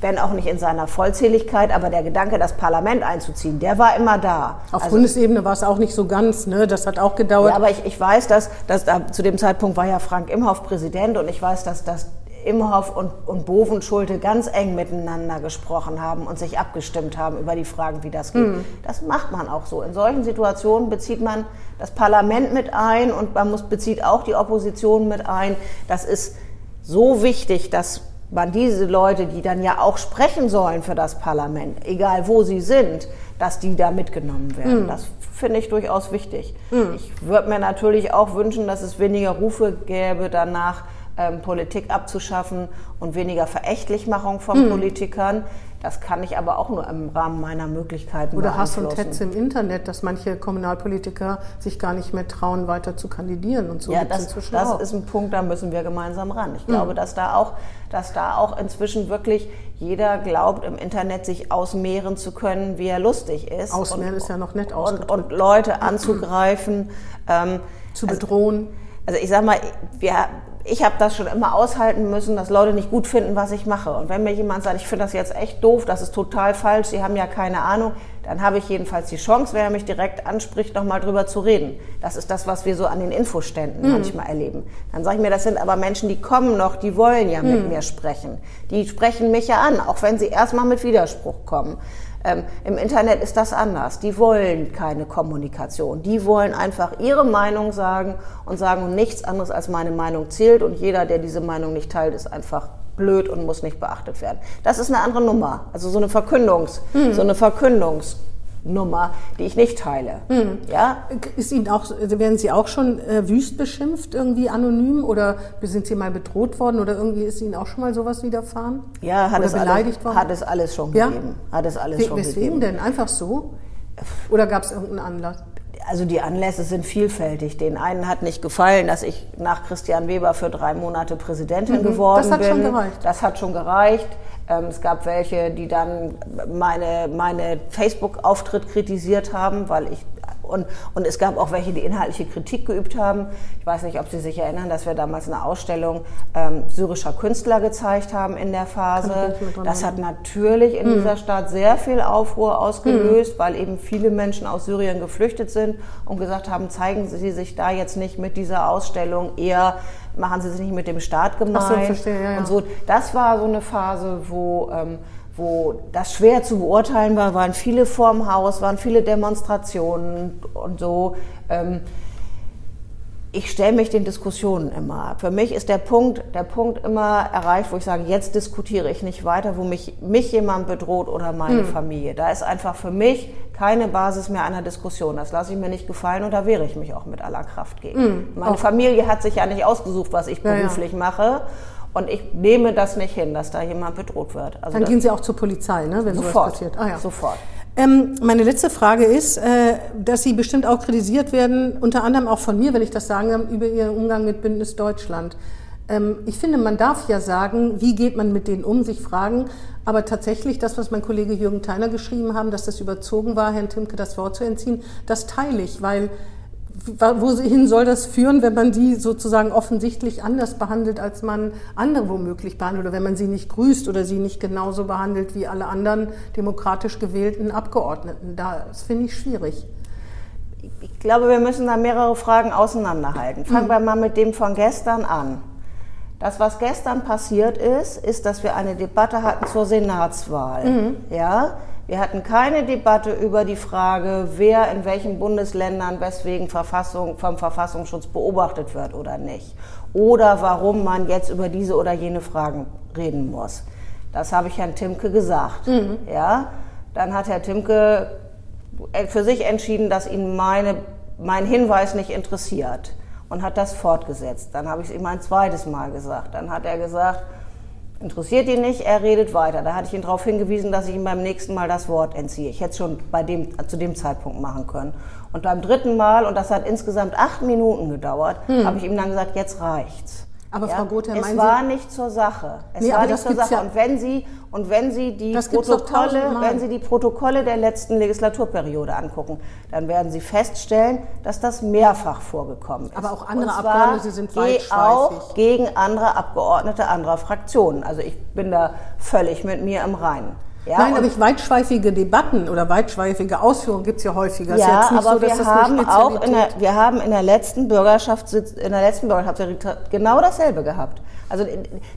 wenn auch nicht in seiner Vollzähligkeit, aber der Gedanke, das Parlament einzuziehen, der war immer da. Auf also, Bundesebene war es auch nicht so ganz, ne? das hat auch gedauert. Ja, aber ich, ich weiß, dass, dass da, zu dem Zeitpunkt war ja Frank Imhoff Präsident und ich weiß, dass, dass Imhoff und, und Bovenschulte ganz eng miteinander gesprochen haben und sich abgestimmt haben über die Fragen, wie das geht. Mhm. Das macht man auch so. In solchen Situationen bezieht man das Parlament mit ein und man muss, bezieht auch die Opposition mit ein. Das ist so wichtig, dass man diese Leute, die dann ja auch sprechen sollen für das Parlament, egal wo sie sind, dass die da mitgenommen werden. Mhm. Das finde ich durchaus wichtig. Mhm. Ich würde mir natürlich auch wünschen, dass es weniger Rufe gäbe danach, ähm, Politik abzuschaffen und weniger Verächtlichmachung von mhm. Politikern. Das kann ich aber auch nur im Rahmen meiner Möglichkeiten Oder Hass und Hetze im Internet, dass manche Kommunalpolitiker sich gar nicht mehr trauen, weiter zu kandidieren und so. Ja, das, das ist ein Punkt, da müssen wir gemeinsam ran. Ich mhm. glaube, dass da auch, dass da auch inzwischen wirklich jeder glaubt, im Internet sich ausmehren zu können, wie er lustig ist. Ausmehren und, ist ja noch nett ausgedrückt. Und, und Leute <clears throat> anzugreifen. Ähm, zu bedrohen. Also, also ich sag mal, wir ich habe das schon immer aushalten müssen, dass Leute nicht gut finden, was ich mache. Und wenn mir jemand sagt, ich finde das jetzt echt doof, das ist total falsch, Sie haben ja keine Ahnung, dann habe ich jedenfalls die Chance, wer mich direkt anspricht, nochmal drüber zu reden. Das ist das, was wir so an den Infoständen mhm. manchmal erleben. Dann sage ich mir, das sind aber Menschen, die kommen noch, die wollen ja mit mhm. mir sprechen. Die sprechen mich ja an, auch wenn sie erstmal mit Widerspruch kommen. Ähm, Im Internet ist das anders. Die wollen keine Kommunikation. Die wollen einfach ihre Meinung sagen und sagen, nichts anderes als meine Meinung zählt. Und jeder, der diese Meinung nicht teilt, ist einfach blöd und muss nicht beachtet werden. Das ist eine andere Nummer. Also so eine Verkündungs, hm. so eine Verkündungs Nummer, die ich nicht teile. Hm. Ja? Ist Ihnen auch, werden Sie auch schon äh, wüst beschimpft, irgendwie anonym? Oder sind Sie mal bedroht worden? Oder irgendwie ist Ihnen auch schon mal sowas widerfahren? Ja, hat, oder es, beleidigt alles, worden? hat es alles schon ja? gegeben. Hat es alles We schon weswegen gegeben. denn? Einfach so? Oder gab es irgendeinen Anlass? also die Anlässe sind vielfältig. Den einen hat nicht gefallen, dass ich nach Christian Weber für drei Monate Präsidentin mhm, geworden bin. Das hat bin. schon gereicht. Das hat schon gereicht. Ähm, es gab welche, die dann meine, meine Facebook-Auftritt kritisiert haben, weil ich und, und es gab auch welche, die inhaltliche Kritik geübt haben. Ich weiß nicht, ob Sie sich erinnern, dass wir damals eine Ausstellung ähm, syrischer Künstler gezeigt haben in der Phase. Das hat natürlich in mhm. dieser Stadt sehr viel Aufruhr ausgelöst, mhm. weil eben viele Menschen aus Syrien geflüchtet sind und gesagt haben, zeigen Sie sich da jetzt nicht mit dieser Ausstellung eher machen sie sich nicht mit dem Staat gemein so, verstehe, ja, ja. und so. Das war so eine Phase, wo ähm, wo das schwer zu beurteilen war, waren viele vorm Haus, waren viele Demonstrationen und so. Ähm, ich stelle mich den Diskussionen immer ab. Für mich ist der Punkt, der Punkt immer erreicht, wo ich sage, jetzt diskutiere ich nicht weiter, wo mich, mich jemand bedroht oder meine hm. Familie. Da ist einfach für mich keine Basis mehr einer Diskussion. Das lasse ich mir nicht gefallen und da wehre ich mich auch mit aller Kraft gegen. Hm. Meine. Familie hat sich ja nicht ausgesucht, was ich beruflich ja, ja. mache. Und ich nehme das nicht hin, dass da jemand bedroht wird. Also Dann gehen Sie auch zur Polizei, ne, wenn sofort, sowas passiert. Ah, ja. Sofort. Ähm, meine letzte Frage ist, äh, dass Sie bestimmt auch kritisiert werden, unter anderem auch von mir, wenn ich das sagen kann, über Ihren Umgang mit Bündnis Deutschland. Ähm, ich finde, man darf ja sagen, wie geht man mit denen um, sich fragen. Aber tatsächlich, das, was mein Kollege Jürgen Theiner geschrieben haben, dass das überzogen war, Herrn Timke das Wort zu entziehen, das teile ich, weil wohin soll das führen, wenn man die sozusagen offensichtlich anders behandelt, als man andere womöglich behandelt, oder wenn man sie nicht grüßt oder sie nicht genauso behandelt wie alle anderen demokratisch gewählten Abgeordneten? Das finde ich schwierig. Ich glaube, wir müssen da mehrere Fragen auseinanderhalten. Fangen mhm. wir mal mit dem von gestern an. Das, was gestern passiert ist, ist, dass wir eine Debatte hatten zur Senatswahl. Mhm. Ja, wir hatten keine Debatte über die Frage, wer in welchen Bundesländern weswegen Verfassung, vom Verfassungsschutz beobachtet wird oder nicht. Oder warum man jetzt über diese oder jene Fragen reden muss. Das habe ich Herrn Timke gesagt. Mhm. Ja? Dann hat Herr Timke für sich entschieden, dass ihn meine, mein Hinweis nicht interessiert und hat das fortgesetzt. Dann habe ich es ihm ein zweites Mal gesagt. Dann hat er gesagt, Interessiert ihn nicht, er redet weiter. Da hatte ich ihn darauf hingewiesen, dass ich ihm beim nächsten Mal das Wort entziehe. Ich hätte es schon bei dem, zu dem Zeitpunkt machen können. Und beim dritten Mal, und das hat insgesamt acht Minuten gedauert, hm. habe ich ihm dann gesagt, jetzt reicht's. Aber ja, Frau Gotha, es war Sie nicht zur Sache. Es nee, war nicht zur Sache. Ja. Und wenn Sie und wenn Sie die Protokolle, wenn Sie die Protokolle der letzten Legislaturperiode angucken, dann werden Sie feststellen, dass das mehrfach vorgekommen ist. Aber auch andere Abgeordnete sind weitschweifig. auch gegen andere Abgeordnete anderer Fraktionen. Also ich bin da völlig mit mir im Reinen. Ja, Nein, aber ich weitschweifige Debatten oder weitschweifige Ausführungen gibt es ja häufiger. Ja, aber so, wir haben auch in der, wir haben in der letzten Bürgerschaft in der letzten Bürgerschaft genau dasselbe gehabt. Also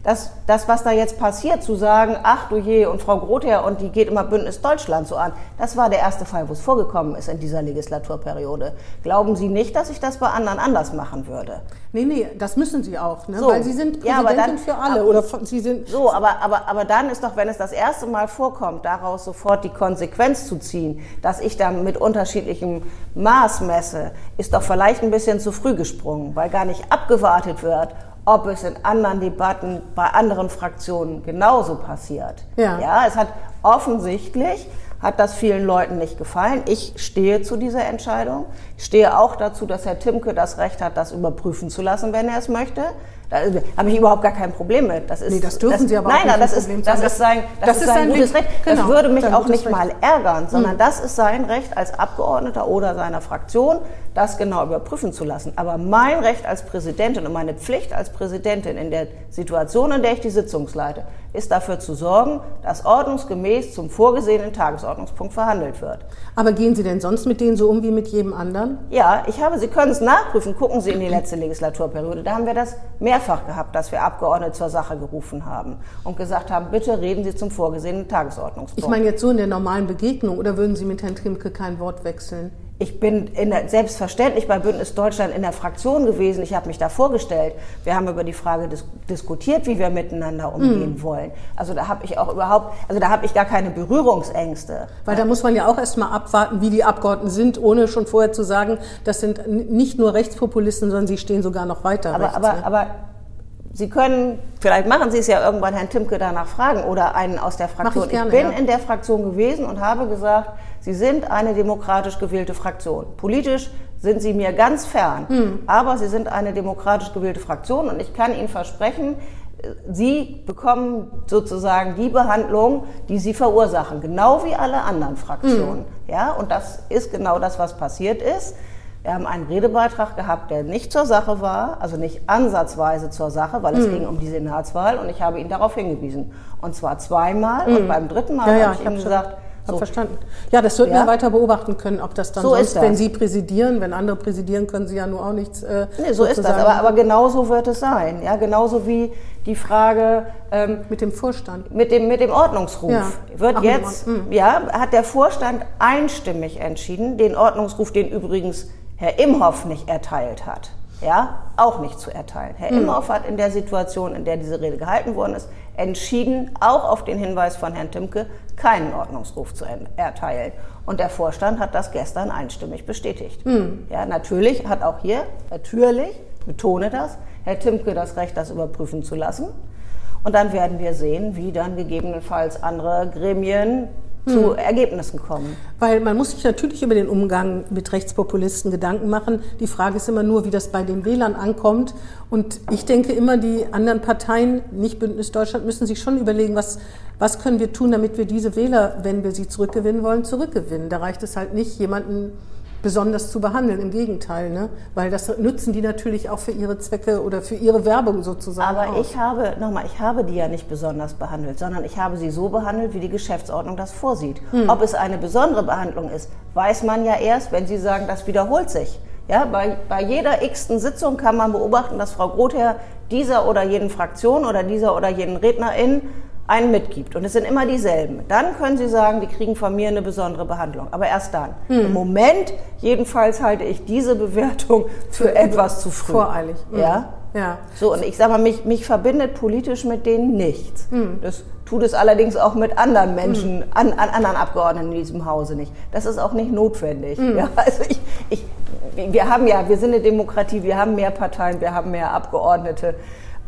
das, das, was da jetzt passiert, zu sagen, ach du je, und Frau Grother, und die geht immer Bündnis Deutschland so an, das war der erste Fall, wo es vorgekommen ist in dieser Legislaturperiode. Glauben Sie nicht, dass ich das bei anderen anders machen würde? Nee, nee, das müssen Sie auch, ne? so. weil Sie sind Präsidentin ja, dann, für alle. Oder Sie sind so, aber, aber, aber dann ist doch, wenn es das erste Mal vorkommt, daraus sofort die Konsequenz zu ziehen, dass ich dann mit unterschiedlichem Maß messe, ist doch vielleicht ein bisschen zu früh gesprungen, weil gar nicht abgewartet wird, ob es in anderen Debatten bei anderen Fraktionen genauso passiert. Ja, ja es hat offensichtlich hat das vielen Leuten nicht gefallen. Ich stehe zu dieser Entscheidung. Ich stehe auch dazu, dass Herr Timke das Recht hat, das überprüfen zu lassen, wenn er es möchte. Da habe ich überhaupt gar kein Problem mit. Das ist, nee, das dürfen das, Sie aber nein, auch nicht. Nein, das, ist, das ist sein, das, das ist sein gutes Recht. Genau, das würde mich auch nicht Recht. mal ärgern, sondern mhm. das ist sein Recht als Abgeordneter oder seiner Fraktion, das genau überprüfen zu lassen. Aber mein Recht als Präsidentin und meine Pflicht als Präsidentin in der Situation, in der ich die Sitzung leite, ist dafür zu sorgen, dass ordnungsgemäß zum vorgesehenen Tagesordnungspunkt verhandelt wird. Aber gehen Sie denn sonst mit denen so um wie mit jedem anderen? Ja, ich habe, Sie können es nachprüfen. Gucken Sie in die letzte Legislaturperiode. Da haben wir das mehrfach gehabt, dass wir Abgeordnete zur Sache gerufen haben und gesagt haben, bitte reden Sie zum vorgesehenen Tagesordnungspunkt. Ich meine jetzt so in der normalen Begegnung oder würden Sie mit Herrn Trimke kein Wort wechseln? Ich bin der, selbstverständlich bei Bündnis Deutschland in der Fraktion gewesen. Ich habe mich da vorgestellt. Wir haben über die Frage dis diskutiert, wie wir miteinander umgehen mhm. wollen. Also da habe ich auch überhaupt, also da habe ich gar keine Berührungsängste. Weil da muss man ja auch erstmal abwarten, wie die Abgeordneten sind, ohne schon vorher zu sagen, das sind nicht nur Rechtspopulisten, sondern sie stehen sogar noch weiter. Aber, rechts, aber, ne? aber Sie können, vielleicht machen Sie es ja irgendwann Herrn Timke danach fragen oder einen aus der Fraktion. Ich, gerne, ich bin ja. in der Fraktion gewesen und habe gesagt, Sie sind eine demokratisch gewählte Fraktion. Politisch sind Sie mir ganz fern, hm. aber Sie sind eine demokratisch gewählte Fraktion und ich kann Ihnen versprechen, Sie bekommen sozusagen die Behandlung, die Sie verursachen, genau wie alle anderen Fraktionen. Hm. Ja, und das ist genau das, was passiert ist. Wir haben einen Redebeitrag gehabt, der nicht zur Sache war, also nicht ansatzweise zur Sache, weil es mhm. ging um die Senatswahl und ich habe ihn darauf hingewiesen. Und zwar zweimal mhm. und beim dritten Mal ja, habe ich, ich ihm gesagt, so. verstanden. Ja, das wird ja? man weiter beobachten können, ob das dann so sonst, das. wenn Sie präsidieren, wenn andere präsidieren, können Sie ja nur auch nichts. Äh, nee, so ist das. Aber, aber genauso wird es sein. Ja, genauso wie die Frage ähm, mit dem Vorstand, mit dem mit dem Ordnungsruf ja. wird Ach, jetzt, hm. ja, hat der Vorstand einstimmig entschieden, den Ordnungsruf, den übrigens Herr Imhoff nicht erteilt hat, ja, auch nicht zu erteilen. Herr mhm. Imhoff hat in der Situation, in der diese Rede gehalten worden ist, entschieden, auch auf den Hinweis von Herrn Timke, keinen Ordnungsruf zu erteilen. Und der Vorstand hat das gestern einstimmig bestätigt. Mhm. Ja, natürlich hat auch hier, natürlich, betone das, Herr Timke das Recht, das überprüfen zu lassen. Und dann werden wir sehen, wie dann gegebenenfalls andere Gremien zu hm. Ergebnissen kommen. Weil man muss sich natürlich über den Umgang mit Rechtspopulisten Gedanken machen. Die Frage ist immer nur, wie das bei den Wählern ankommt. Und ich denke immer, die anderen Parteien, nicht Bündnis Deutschland, müssen sich schon überlegen, was, was können wir tun, damit wir diese Wähler, wenn wir sie zurückgewinnen wollen, zurückgewinnen. Da reicht es halt nicht, jemanden besonders zu behandeln. Im Gegenteil, ne? weil das nutzen die natürlich auch für ihre Zwecke oder für ihre Werbung sozusagen. Aber auch. ich habe, nochmal, ich habe die ja nicht besonders behandelt, sondern ich habe sie so behandelt, wie die Geschäftsordnung das vorsieht. Hm. Ob es eine besondere Behandlung ist, weiß man ja erst, wenn Sie sagen, das wiederholt sich. Ja, bei, bei jeder x-ten Sitzung kann man beobachten, dass Frau Grother dieser oder jeden Fraktion oder dieser oder jeden Rednerin einen mitgibt und es sind immer dieselben, dann können Sie sagen, die kriegen von mir eine besondere Behandlung. Aber erst dann. Hm. Im Moment jedenfalls halte ich diese Bewertung für, <laughs> für etwas zu früh. Voreilig. Mhm. Ja. Ja. So, und ich sage mal, mich, mich verbindet politisch mit denen nichts. Mhm. Das tut es allerdings auch mit anderen Menschen, mhm. an, an, anderen Abgeordneten in diesem Hause nicht. Das ist auch nicht notwendig. Mhm. Ja, also ich, ich, wir haben ja, wir sind eine Demokratie, wir haben mehr Parteien, wir haben mehr Abgeordnete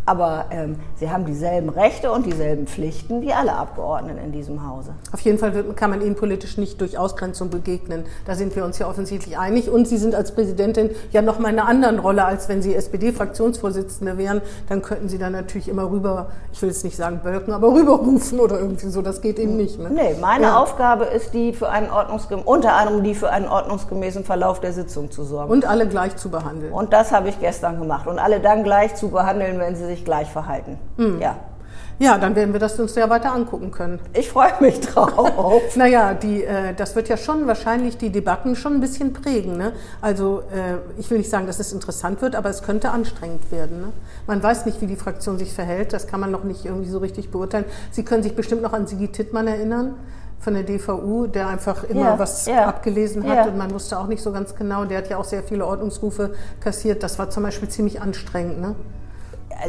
aber ähm, sie haben dieselben Rechte und dieselben Pflichten wie alle Abgeordneten in diesem Hause. Auf jeden Fall kann man ihnen politisch nicht durch Ausgrenzung begegnen. Da sind wir uns ja offensichtlich einig. Und Sie sind als Präsidentin ja noch mal in einer anderen Rolle, als wenn Sie SPD-Fraktionsvorsitzende wären. Dann könnten Sie dann natürlich immer rüber, ich will jetzt nicht sagen bölken, aber rüberrufen oder irgendwie so. Das geht eben nicht. Ne? Nee, meine ja. Aufgabe ist die für einen ordnungsgemäßen, unter anderem die für einen ordnungsgemäßen Verlauf der Sitzung zu sorgen. Und alle gleich zu behandeln. Und das habe ich gestern gemacht. Und alle dann gleich zu behandeln, wenn sie sich sich gleich verhalten. Mhm. Ja. Ja, dann werden wir das uns ja weiter angucken können. Ich freue mich drauf. <laughs> naja, die, äh, das wird ja schon wahrscheinlich die Debatten schon ein bisschen prägen. Ne? Also äh, ich will nicht sagen, dass es interessant wird, aber es könnte anstrengend werden. Ne? Man weiß nicht, wie die Fraktion sich verhält. Das kann man noch nicht irgendwie so richtig beurteilen. Sie können sich bestimmt noch an Sigi Tittmann erinnern von der DVU, der einfach immer ja, was ja, abgelesen hat ja. und man wusste auch nicht so ganz genau. Der hat ja auch sehr viele Ordnungsrufe kassiert. Das war zum Beispiel ziemlich anstrengend. Ne?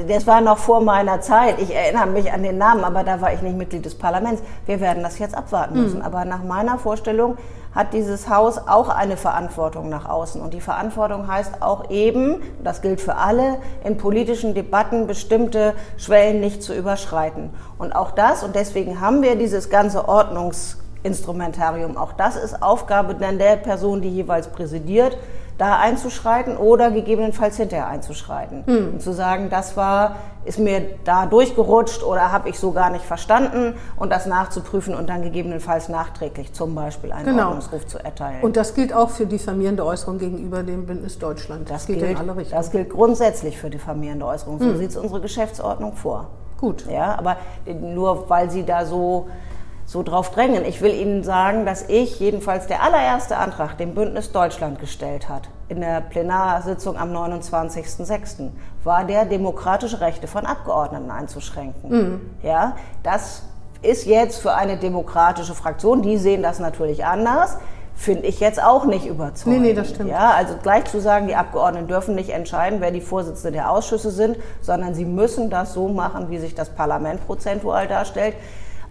Das war noch vor meiner Zeit. Ich erinnere mich an den Namen, aber da war ich nicht Mitglied des Parlaments. Wir werden das jetzt abwarten müssen. Mhm. Aber nach meiner Vorstellung hat dieses Haus auch eine Verantwortung nach außen. Und die Verantwortung heißt auch eben, das gilt für alle, in politischen Debatten bestimmte Schwellen nicht zu überschreiten. Und auch das, und deswegen haben wir dieses ganze Ordnungsinstrumentarium, auch das ist Aufgabe der Person, die jeweils präsidiert da einzuschreiten oder gegebenenfalls hinterher einzuschreiten. Hm. Und zu sagen, das war, ist mir da durchgerutscht oder habe ich so gar nicht verstanden und das nachzuprüfen und dann gegebenenfalls nachträglich zum Beispiel einen genau. Ordnungsruf zu erteilen. Und das gilt auch für diffamierende Äußerung gegenüber dem Bündnis Deutschland. Das, das gilt, in alle Richtungen. Das gilt grundsätzlich für diffamierende Äußerungen. So hm. sieht es unsere Geschäftsordnung vor. Gut. Ja, aber nur weil Sie da so so drauf drängen. Ich will Ihnen sagen, dass ich jedenfalls der allererste Antrag, den Bündnis Deutschland gestellt hat, in der Plenarsitzung am 29.06., war der, demokratische Rechte von Abgeordneten einzuschränken. Mhm. Ja, das ist jetzt für eine demokratische Fraktion, die sehen das natürlich anders, finde ich jetzt auch nicht überzeugend. Nee, nee, das stimmt. Ja, also gleich zu sagen, die Abgeordneten dürfen nicht entscheiden, wer die Vorsitzende der Ausschüsse sind, sondern sie müssen das so machen, wie sich das Parlament prozentual darstellt.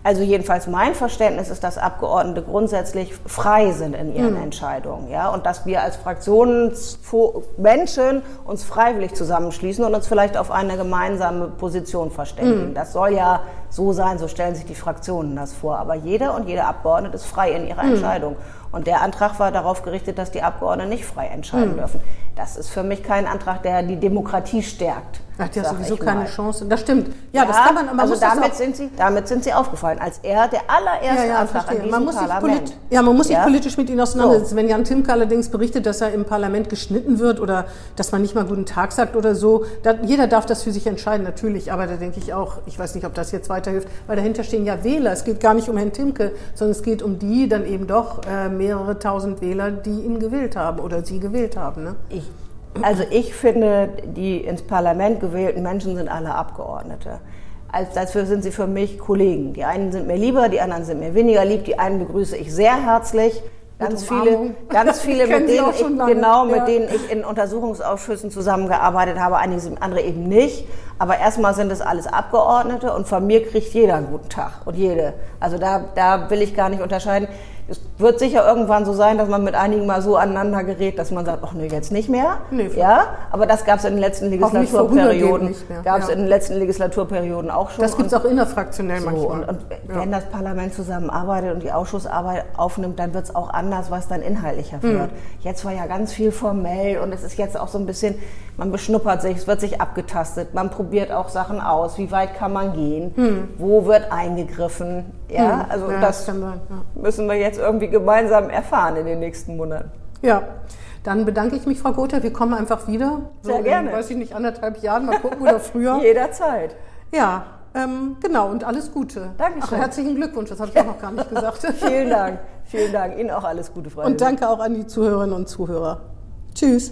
Also jedenfalls mein Verständnis ist, dass Abgeordnete grundsätzlich frei sind in ihren mhm. Entscheidungen, ja, und dass wir als Fraktionsmenschen uns freiwillig zusammenschließen und uns vielleicht auf eine gemeinsame Position verständigen. Mhm. Das soll ja so sein, so stellen sich die Fraktionen das vor. Aber jeder und jede Abgeordnete ist frei in ihrer mhm. Entscheidung. Und der Antrag war darauf gerichtet, dass die Abgeordneten nicht frei entscheiden mhm. dürfen. Das ist für mich kein Antrag, der die Demokratie stärkt. Hat ja sowieso keine Chance. Das stimmt. Ja, ja das kann man. man also damit sind sie, damit sind sie aufgefallen, als er der allererste ja, ja, Antrag verstehe. an diesem man muss Parlament. Sich ja, man muss sich politisch mit ihnen auseinandersetzen. So. Wenn Jan Timke allerdings berichtet, dass er im Parlament geschnitten wird oder dass man nicht mal guten Tag sagt oder so, da, jeder darf das für sich entscheiden, natürlich. Aber da denke ich auch, ich weiß nicht, ob das jetzt weiterhilft, weil dahinter stehen ja Wähler. Es geht gar nicht um Herrn Timke, sondern es geht um die dann eben doch äh, mehrere tausend Wähler, die ihn gewählt haben oder sie gewählt haben. Ne? Ich also ich finde, die ins Parlament gewählten Menschen sind alle Abgeordnete. Als dafür sind sie für mich Kollegen. Die einen sind mir lieber, die anderen sind mir weniger lieb. Die einen begrüße ich sehr herzlich. Ganz viele, <laughs> ganz viele, mit denen ich, genau, mit ja. denen ich in Untersuchungsausschüssen zusammengearbeitet habe, einige sind, andere eben nicht. Aber erstmal sind es alles Abgeordnete und von mir kriegt jeder einen guten Tag und jede. Also da, da will ich gar nicht unterscheiden. Es wird sicher irgendwann so sein, dass man mit einigen mal so aneinander gerät, dass man sagt, ach nee, jetzt nicht mehr. Nee, ja, aber das gab es in den letzten Legislaturperioden. Gab es ja. in den letzten Legislaturperioden auch schon. Das gibt es auch innerfraktionell so, manchmal. Und, und ja. wenn das Parlament zusammenarbeitet und die Ausschussarbeit aufnimmt, dann wird es auch anders, was dann inhaltlicher hm. wird. Jetzt war ja ganz viel formell und es ist jetzt auch so ein bisschen, man beschnuppert sich, es wird sich abgetastet, man probiert auch Sachen aus, wie weit kann man gehen, hm. wo wird eingegriffen. Ja, hm. also ja, das, das müssen wir jetzt irgendwie gemeinsam erfahren in den nächsten Monaten. Ja. Dann bedanke ich mich, Frau Gotha. Wir kommen einfach wieder. Sehr so gerne. In, weiß ich nicht, anderthalb Jahren, mal gucken oder früher. <laughs> Jederzeit. Ja, ähm, genau und alles Gute. Dankeschön. Ach, herzlichen Glückwunsch, das habe ich auch noch gar nicht gesagt. <laughs> Vielen Dank. Vielen Dank. Ihnen auch alles Gute, Freunde. Und danke auch an die Zuhörerinnen und Zuhörer. Tschüss.